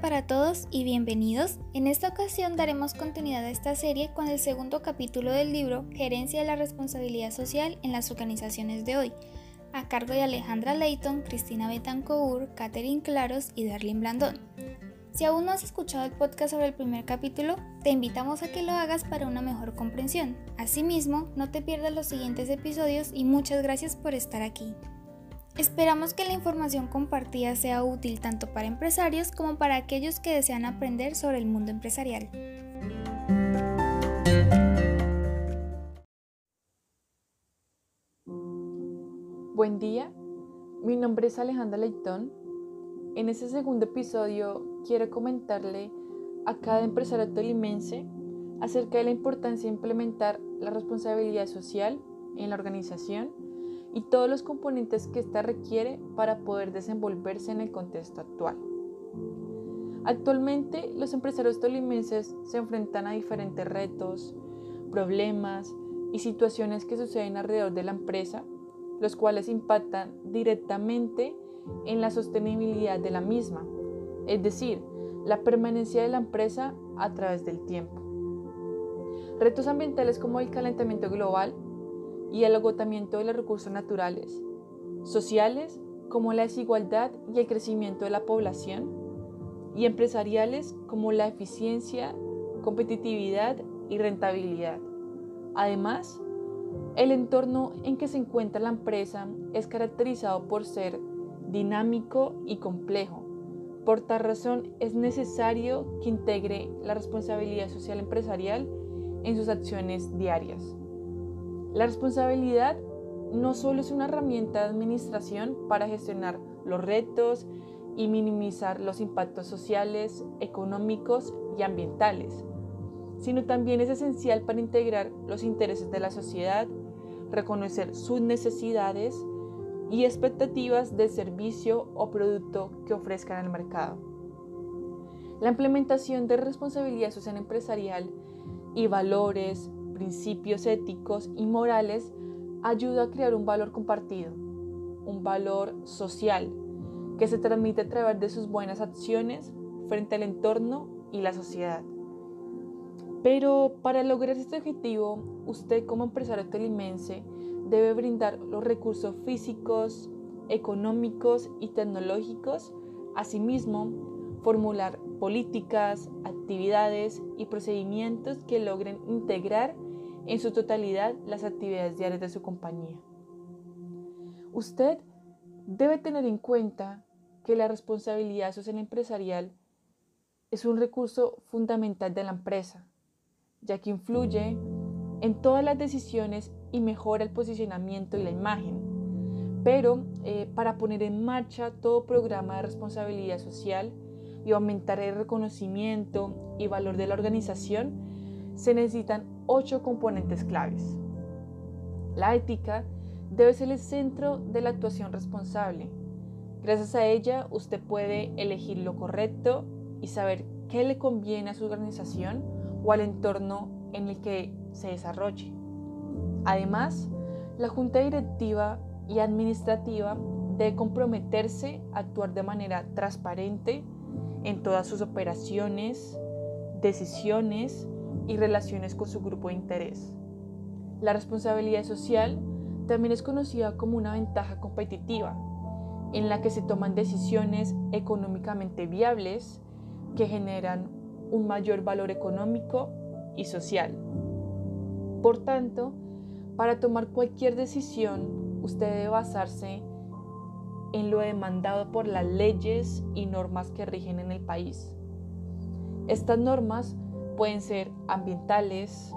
Para todos y bienvenidos. En esta ocasión daremos continuidad a esta serie con el segundo capítulo del libro Gerencia de la Responsabilidad Social en las Organizaciones de hoy, a cargo de Alejandra Leighton, Cristina Betancourt, Catherine Claros y Darlene Blandón. Si aún no has escuchado el podcast sobre el primer capítulo, te invitamos a que lo hagas para una mejor comprensión. Asimismo, no te pierdas los siguientes episodios y muchas gracias por estar aquí. Esperamos que la información compartida sea útil tanto para empresarios como para aquellos que desean aprender sobre el mundo empresarial. Buen día, mi nombre es Alejandra Leitón. En este segundo episodio quiero comentarle a cada empresario tolimense acerca de la importancia de implementar la responsabilidad social en la organización y todos los componentes que ésta requiere para poder desenvolverse en el contexto actual. Actualmente, los empresarios tolimenses se enfrentan a diferentes retos, problemas y situaciones que suceden alrededor de la empresa, los cuales impactan directamente en la sostenibilidad de la misma, es decir, la permanencia de la empresa a través del tiempo. Retos ambientales como el calentamiento global y el agotamiento de los recursos naturales, sociales como la desigualdad y el crecimiento de la población, y empresariales como la eficiencia, competitividad y rentabilidad. Además, el entorno en que se encuentra la empresa es caracterizado por ser dinámico y complejo. Por tal razón es necesario que integre la responsabilidad social empresarial en sus acciones diarias. La responsabilidad no solo es una herramienta de administración para gestionar los retos y minimizar los impactos sociales, económicos y ambientales, sino también es esencial para integrar los intereses de la sociedad, reconocer sus necesidades y expectativas del servicio o producto que ofrezcan al mercado. La implementación de responsabilidad social empresarial y valores, principios éticos y morales ayuda a crear un valor compartido, un valor social que se transmite a través de sus buenas acciones frente al entorno y la sociedad. Pero para lograr este objetivo, usted como empresario tolimense debe brindar los recursos físicos, económicos y tecnológicos, asimismo formular políticas, actividades y procedimientos que logren integrar en su totalidad las actividades diarias de su compañía. Usted debe tener en cuenta que la responsabilidad social empresarial es un recurso fundamental de la empresa, ya que influye en todas las decisiones y mejora el posicionamiento y la imagen. Pero eh, para poner en marcha todo programa de responsabilidad social y aumentar el reconocimiento y valor de la organización, se necesitan ocho componentes claves. La ética debe ser el centro de la actuación responsable. Gracias a ella usted puede elegir lo correcto y saber qué le conviene a su organización o al entorno en el que se desarrolle. Además, la junta directiva y administrativa debe comprometerse a actuar de manera transparente en todas sus operaciones, decisiones y relaciones con su grupo de interés. La responsabilidad social también es conocida como una ventaja competitiva, en la que se toman decisiones económicamente viables que generan un mayor valor económico y social. Por tanto, para tomar cualquier decisión, usted debe basarse en lo demandado por las leyes y normas que rigen en el país. Estas normas pueden ser ambientales,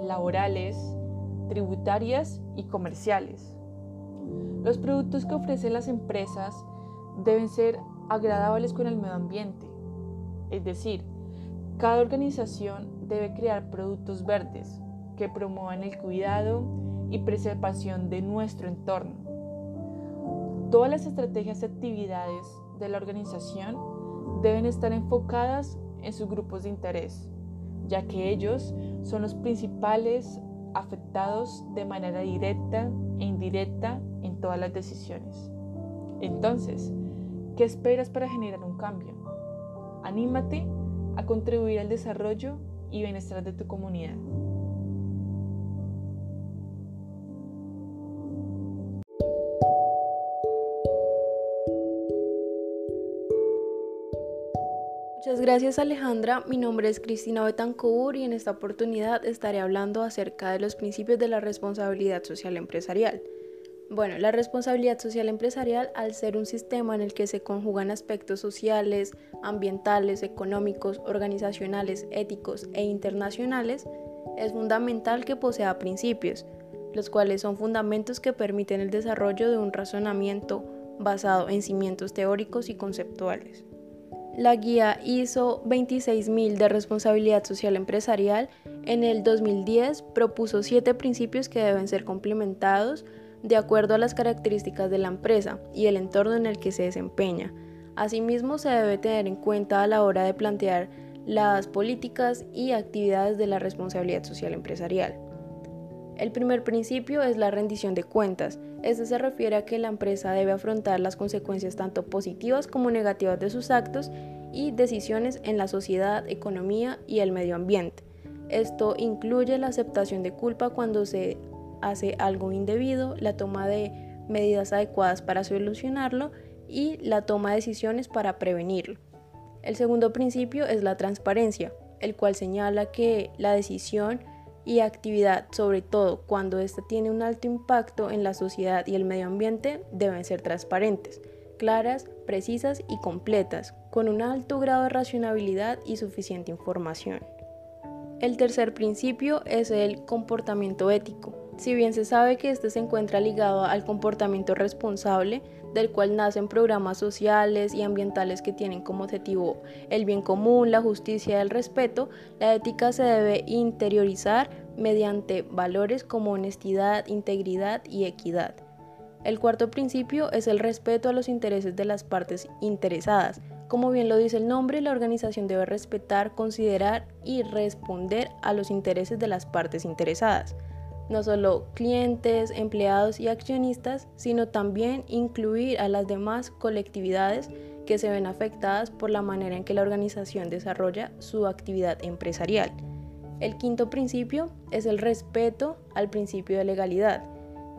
laborales, tributarias y comerciales. Los productos que ofrecen las empresas deben ser agradables con el medio ambiente, es decir, cada organización debe crear productos verdes que promuevan el cuidado y preservación de nuestro entorno. Todas las estrategias y actividades de la organización deben estar enfocadas en sus grupos de interés, ya que ellos son los principales afectados de manera directa e indirecta en todas las decisiones. Entonces, ¿qué esperas para generar un cambio? Anímate a contribuir al desarrollo y bienestar de tu comunidad. Gracias Alejandra, mi nombre es Cristina Betancourt y en esta oportunidad estaré hablando acerca de los principios de la responsabilidad social empresarial. Bueno, la responsabilidad social empresarial, al ser un sistema en el que se conjugan aspectos sociales, ambientales, económicos, organizacionales, éticos e internacionales, es fundamental que posea principios, los cuales son fundamentos que permiten el desarrollo de un razonamiento basado en cimientos teóricos y conceptuales. La guía ISO 26000 de responsabilidad social empresarial en el 2010 propuso siete principios que deben ser complementados de acuerdo a las características de la empresa y el entorno en el que se desempeña. Asimismo, se debe tener en cuenta a la hora de plantear las políticas y actividades de la responsabilidad social empresarial. El primer principio es la rendición de cuentas. Este se refiere a que la empresa debe afrontar las consecuencias tanto positivas como negativas de sus actos y decisiones en la sociedad, economía y el medio ambiente. Esto incluye la aceptación de culpa cuando se hace algo indebido, la toma de medidas adecuadas para solucionarlo y la toma de decisiones para prevenirlo. El segundo principio es la transparencia, el cual señala que la decisión y actividad, sobre todo cuando ésta tiene un alto impacto en la sociedad y el medio ambiente, deben ser transparentes, claras, precisas y completas, con un alto grado de racionalidad y suficiente información. El tercer principio es el comportamiento ético. Si bien se sabe que este se encuentra ligado al comportamiento responsable, del cual nacen programas sociales y ambientales que tienen como objetivo el bien común, la justicia y el respeto, la ética se debe interiorizar mediante valores como honestidad, integridad y equidad. El cuarto principio es el respeto a los intereses de las partes interesadas. Como bien lo dice el nombre, la organización debe respetar, considerar y responder a los intereses de las partes interesadas no solo clientes, empleados y accionistas, sino también incluir a las demás colectividades que se ven afectadas por la manera en que la organización desarrolla su actividad empresarial. El quinto principio es el respeto al principio de legalidad.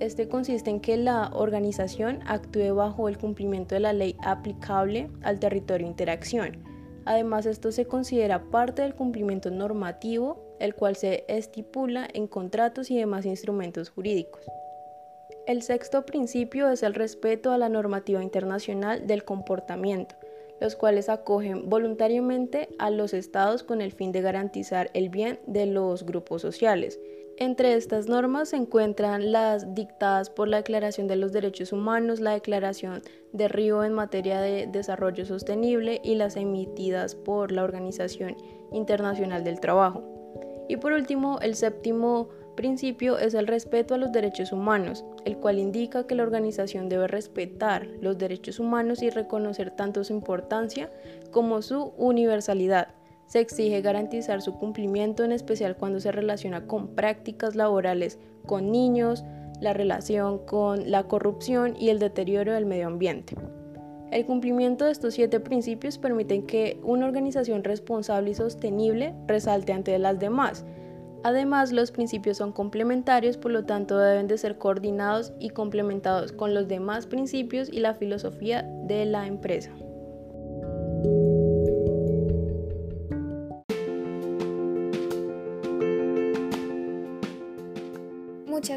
Este consiste en que la organización actúe bajo el cumplimiento de la ley aplicable al territorio interacción. Además, esto se considera parte del cumplimiento normativo el cual se estipula en contratos y demás instrumentos jurídicos. El sexto principio es el respeto a la normativa internacional del comportamiento, los cuales acogen voluntariamente a los estados con el fin de garantizar el bien de los grupos sociales. Entre estas normas se encuentran las dictadas por la Declaración de los Derechos Humanos, la Declaración de Río en materia de desarrollo sostenible y las emitidas por la Organización Internacional del Trabajo. Y por último, el séptimo principio es el respeto a los derechos humanos, el cual indica que la organización debe respetar los derechos humanos y reconocer tanto su importancia como su universalidad. Se exige garantizar su cumplimiento, en especial cuando se relaciona con prácticas laborales con niños, la relación con la corrupción y el deterioro del medio ambiente. El cumplimiento de estos siete principios permite que una organización responsable y sostenible resalte ante las demás. Además, los principios son complementarios, por lo tanto deben de ser coordinados y complementados con los demás principios y la filosofía de la empresa.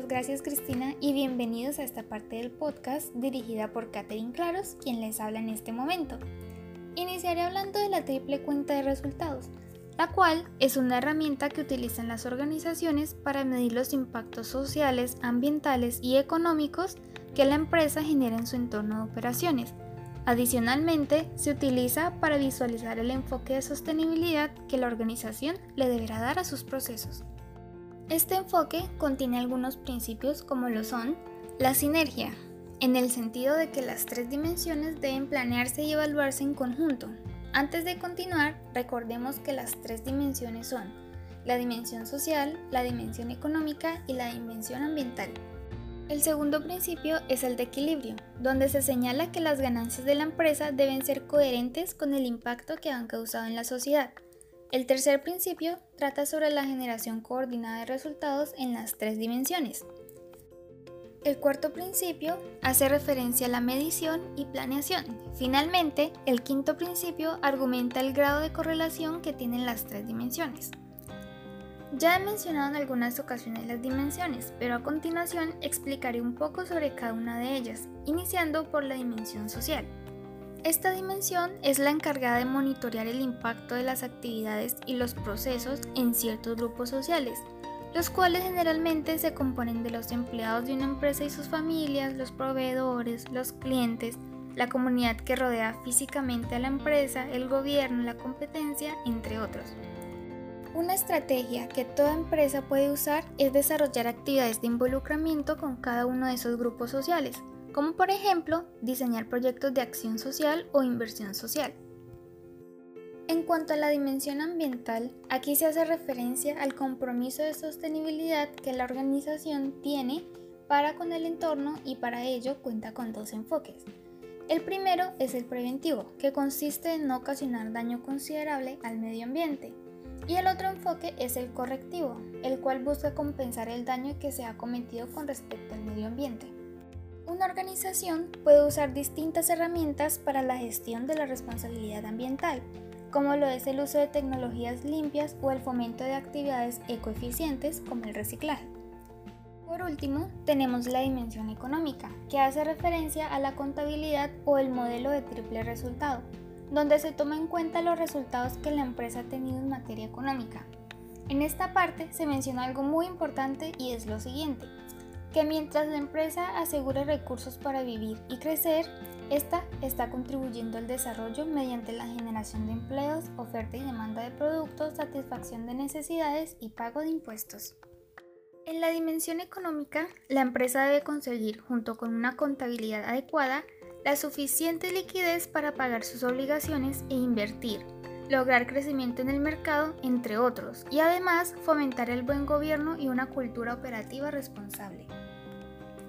Gracias Cristina y bienvenidos a esta parte del podcast dirigida por Catherine Claros, quien les habla en este momento. Iniciaré hablando de la triple cuenta de resultados, la cual es una herramienta que utilizan las organizaciones para medir los impactos sociales, ambientales y económicos que la empresa genera en su entorno de operaciones. Adicionalmente, se utiliza para visualizar el enfoque de sostenibilidad que la organización le deberá dar a sus procesos. Este enfoque contiene algunos principios como lo son la sinergia, en el sentido de que las tres dimensiones deben planearse y evaluarse en conjunto. Antes de continuar, recordemos que las tres dimensiones son la dimensión social, la dimensión económica y la dimensión ambiental. El segundo principio es el de equilibrio, donde se señala que las ganancias de la empresa deben ser coherentes con el impacto que han causado en la sociedad. El tercer principio trata sobre la generación coordinada de resultados en las tres dimensiones. El cuarto principio hace referencia a la medición y planeación. Finalmente, el quinto principio argumenta el grado de correlación que tienen las tres dimensiones. Ya he mencionado en algunas ocasiones las dimensiones, pero a continuación explicaré un poco sobre cada una de ellas, iniciando por la dimensión social. Esta dimensión es la encargada de monitorear el impacto de las actividades y los procesos en ciertos grupos sociales, los cuales generalmente se componen de los empleados de una empresa y sus familias, los proveedores, los clientes, la comunidad que rodea físicamente a la empresa, el gobierno, la competencia, entre otros. Una estrategia que toda empresa puede usar es desarrollar actividades de involucramiento con cada uno de esos grupos sociales, como por ejemplo diseñar proyectos de acción social o inversión social. En cuanto a la dimensión ambiental, aquí se hace referencia al compromiso de sostenibilidad que la organización tiene para con el entorno y para ello cuenta con dos enfoques. El primero es el preventivo, que consiste en no ocasionar daño considerable al medio ambiente, y el otro enfoque es el correctivo, el cual busca compensar el daño que se ha cometido con respecto al medio ambiente. Una organización puede usar distintas herramientas para la gestión de la responsabilidad ambiental, como lo es el uso de tecnologías limpias o el fomento de actividades ecoeficientes como el reciclaje. Por último, tenemos la dimensión económica, que hace referencia a la contabilidad o el modelo de triple resultado, donde se toma en cuenta los resultados que la empresa ha tenido en materia económica. En esta parte se menciona algo muy importante y es lo siguiente, que mientras la empresa asegure recursos para vivir y crecer, esta está contribuyendo al desarrollo mediante la generación de empleos, oferta y demanda de productos, satisfacción de necesidades y pago de impuestos. En la dimensión económica, la empresa debe conseguir, junto con una contabilidad adecuada, la suficiente liquidez para pagar sus obligaciones e invertir, lograr crecimiento en el mercado, entre otros, y además fomentar el buen gobierno y una cultura operativa responsable.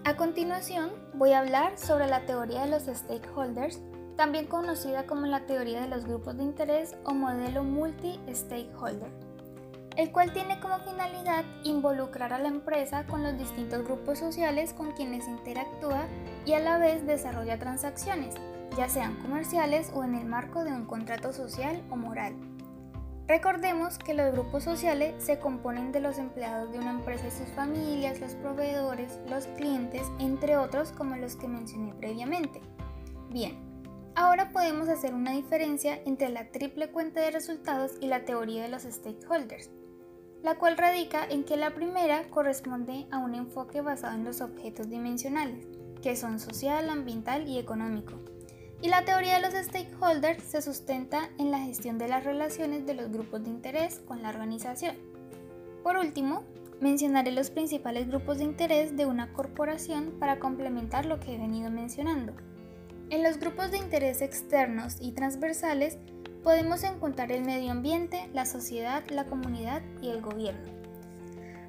A continuación, voy a hablar sobre la teoría de los stakeholders, también conocida como la teoría de los grupos de interés o modelo multi-stakeholder el cual tiene como finalidad involucrar a la empresa con los distintos grupos sociales con quienes interactúa y a la vez desarrolla transacciones, ya sean comerciales o en el marco de un contrato social o moral. Recordemos que los grupos sociales se componen de los empleados de una empresa y sus familias, los proveedores, los clientes, entre otros como los que mencioné previamente. Bien, ahora podemos hacer una diferencia entre la triple cuenta de resultados y la teoría de los stakeholders la cual radica en que la primera corresponde a un enfoque basado en los objetos dimensionales, que son social, ambiental y económico. Y la teoría de los stakeholders se sustenta en la gestión de las relaciones de los grupos de interés con la organización. Por último, mencionaré los principales grupos de interés de una corporación para complementar lo que he venido mencionando. En los grupos de interés externos y transversales podemos encontrar el medio ambiente, la sociedad, la comunidad y el gobierno.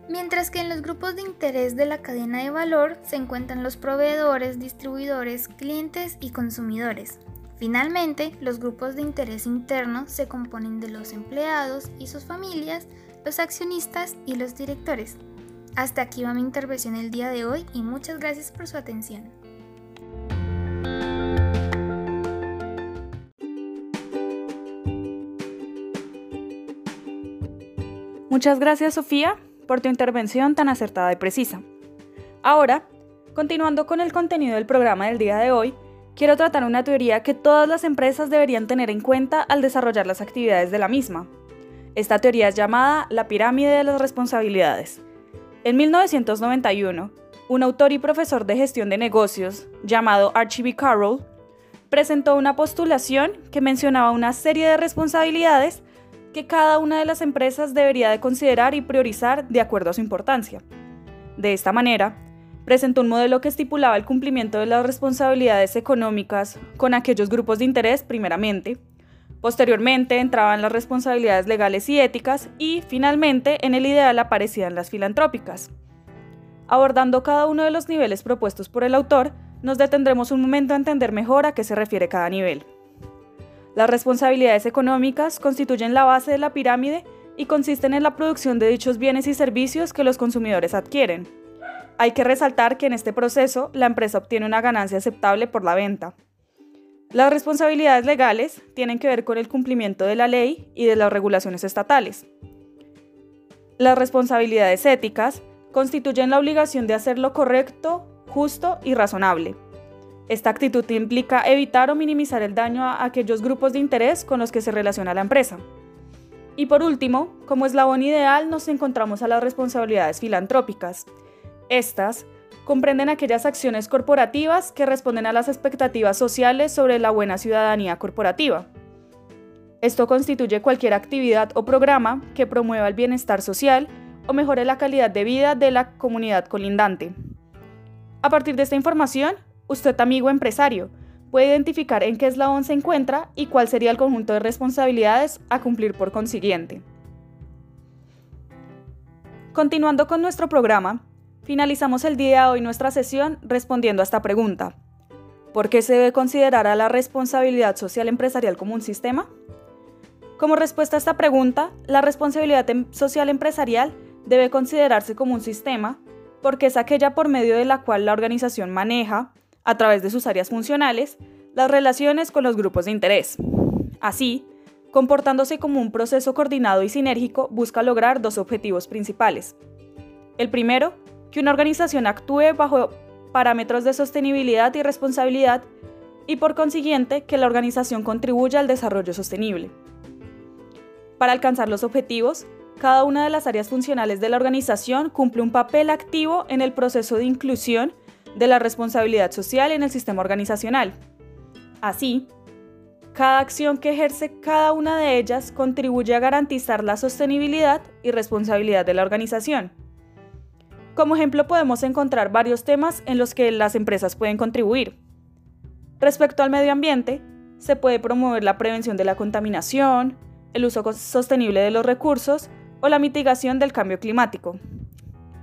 Mientras que en los grupos de interés de la cadena de valor se encuentran los proveedores, distribuidores, clientes y consumidores. Finalmente, los grupos de interés interno se componen de los empleados y sus familias, los accionistas y los directores. Hasta aquí va mi intervención el día de hoy y muchas gracias por su atención. Muchas gracias Sofía por tu intervención tan acertada y precisa. Ahora, continuando con el contenido del programa del día de hoy, quiero tratar una teoría que todas las empresas deberían tener en cuenta al desarrollar las actividades de la misma. Esta teoría es llamada la pirámide de las responsabilidades. En 1991, un autor y profesor de gestión de negocios llamado Archie B. Carroll presentó una postulación que mencionaba una serie de responsabilidades que cada una de las empresas debería de considerar y priorizar de acuerdo a su importancia. De esta manera, presentó un modelo que estipulaba el cumplimiento de las responsabilidades económicas con aquellos grupos de interés primeramente, posteriormente entraban las responsabilidades legales y éticas y finalmente en el ideal aparecían las filantrópicas. Abordando cada uno de los niveles propuestos por el autor, nos detendremos un momento a entender mejor a qué se refiere cada nivel. Las responsabilidades económicas constituyen la base de la pirámide y consisten en la producción de dichos bienes y servicios que los consumidores adquieren. Hay que resaltar que en este proceso la empresa obtiene una ganancia aceptable por la venta. Las responsabilidades legales tienen que ver con el cumplimiento de la ley y de las regulaciones estatales. Las responsabilidades éticas constituyen la obligación de hacer lo correcto, justo y razonable. Esta actitud implica evitar o minimizar el daño a aquellos grupos de interés con los que se relaciona la empresa. Y por último, como eslabón ideal nos encontramos a las responsabilidades filantrópicas. Estas comprenden aquellas acciones corporativas que responden a las expectativas sociales sobre la buena ciudadanía corporativa. Esto constituye cualquier actividad o programa que promueva el bienestar social o mejore la calidad de vida de la comunidad colindante. A partir de esta información, usted, amigo empresario, puede identificar en qué eslabón se encuentra y cuál sería el conjunto de responsabilidades a cumplir por consiguiente. Continuando con nuestro programa, finalizamos el día de hoy nuestra sesión respondiendo a esta pregunta. ¿Por qué se debe considerar a la responsabilidad social empresarial como un sistema? Como respuesta a esta pregunta, la responsabilidad em-, social empresarial debe considerarse como un sistema porque es aquella por medio de la cual la organización maneja, a través de sus áreas funcionales, las relaciones con los grupos de interés. Así, comportándose como un proceso coordinado y sinérgico, busca lograr dos objetivos principales. El primero, que una organización actúe bajo parámetros de sostenibilidad y responsabilidad y por consiguiente que la organización contribuya al desarrollo sostenible. Para alcanzar los objetivos, cada una de las áreas funcionales de la organización cumple un papel activo en el proceso de inclusión de la responsabilidad social en el sistema organizacional. Así, cada acción que ejerce cada una de ellas contribuye a garantizar la sostenibilidad y responsabilidad de la organización. Como ejemplo podemos encontrar varios temas en los que las empresas pueden contribuir. Respecto al medio ambiente, se puede promover la prevención de la contaminación, el uso sostenible de los recursos o la mitigación del cambio climático.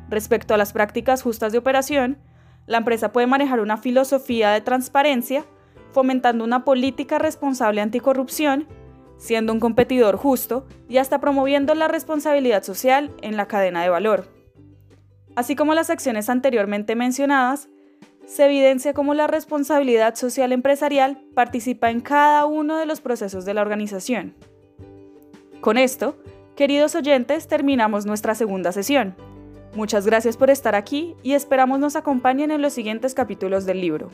Respecto a las prácticas justas de operación, la empresa puede manejar una filosofía de transparencia, fomentando una política responsable anticorrupción, siendo un competidor justo y hasta promoviendo la responsabilidad social en la cadena de valor. Así como las acciones anteriormente mencionadas, se evidencia cómo la responsabilidad social empresarial participa en cada uno de los procesos de la organización. Con esto, queridos oyentes, terminamos nuestra segunda sesión. Muchas gracias por estar aquí y esperamos nos acompañen en los siguientes capítulos del libro.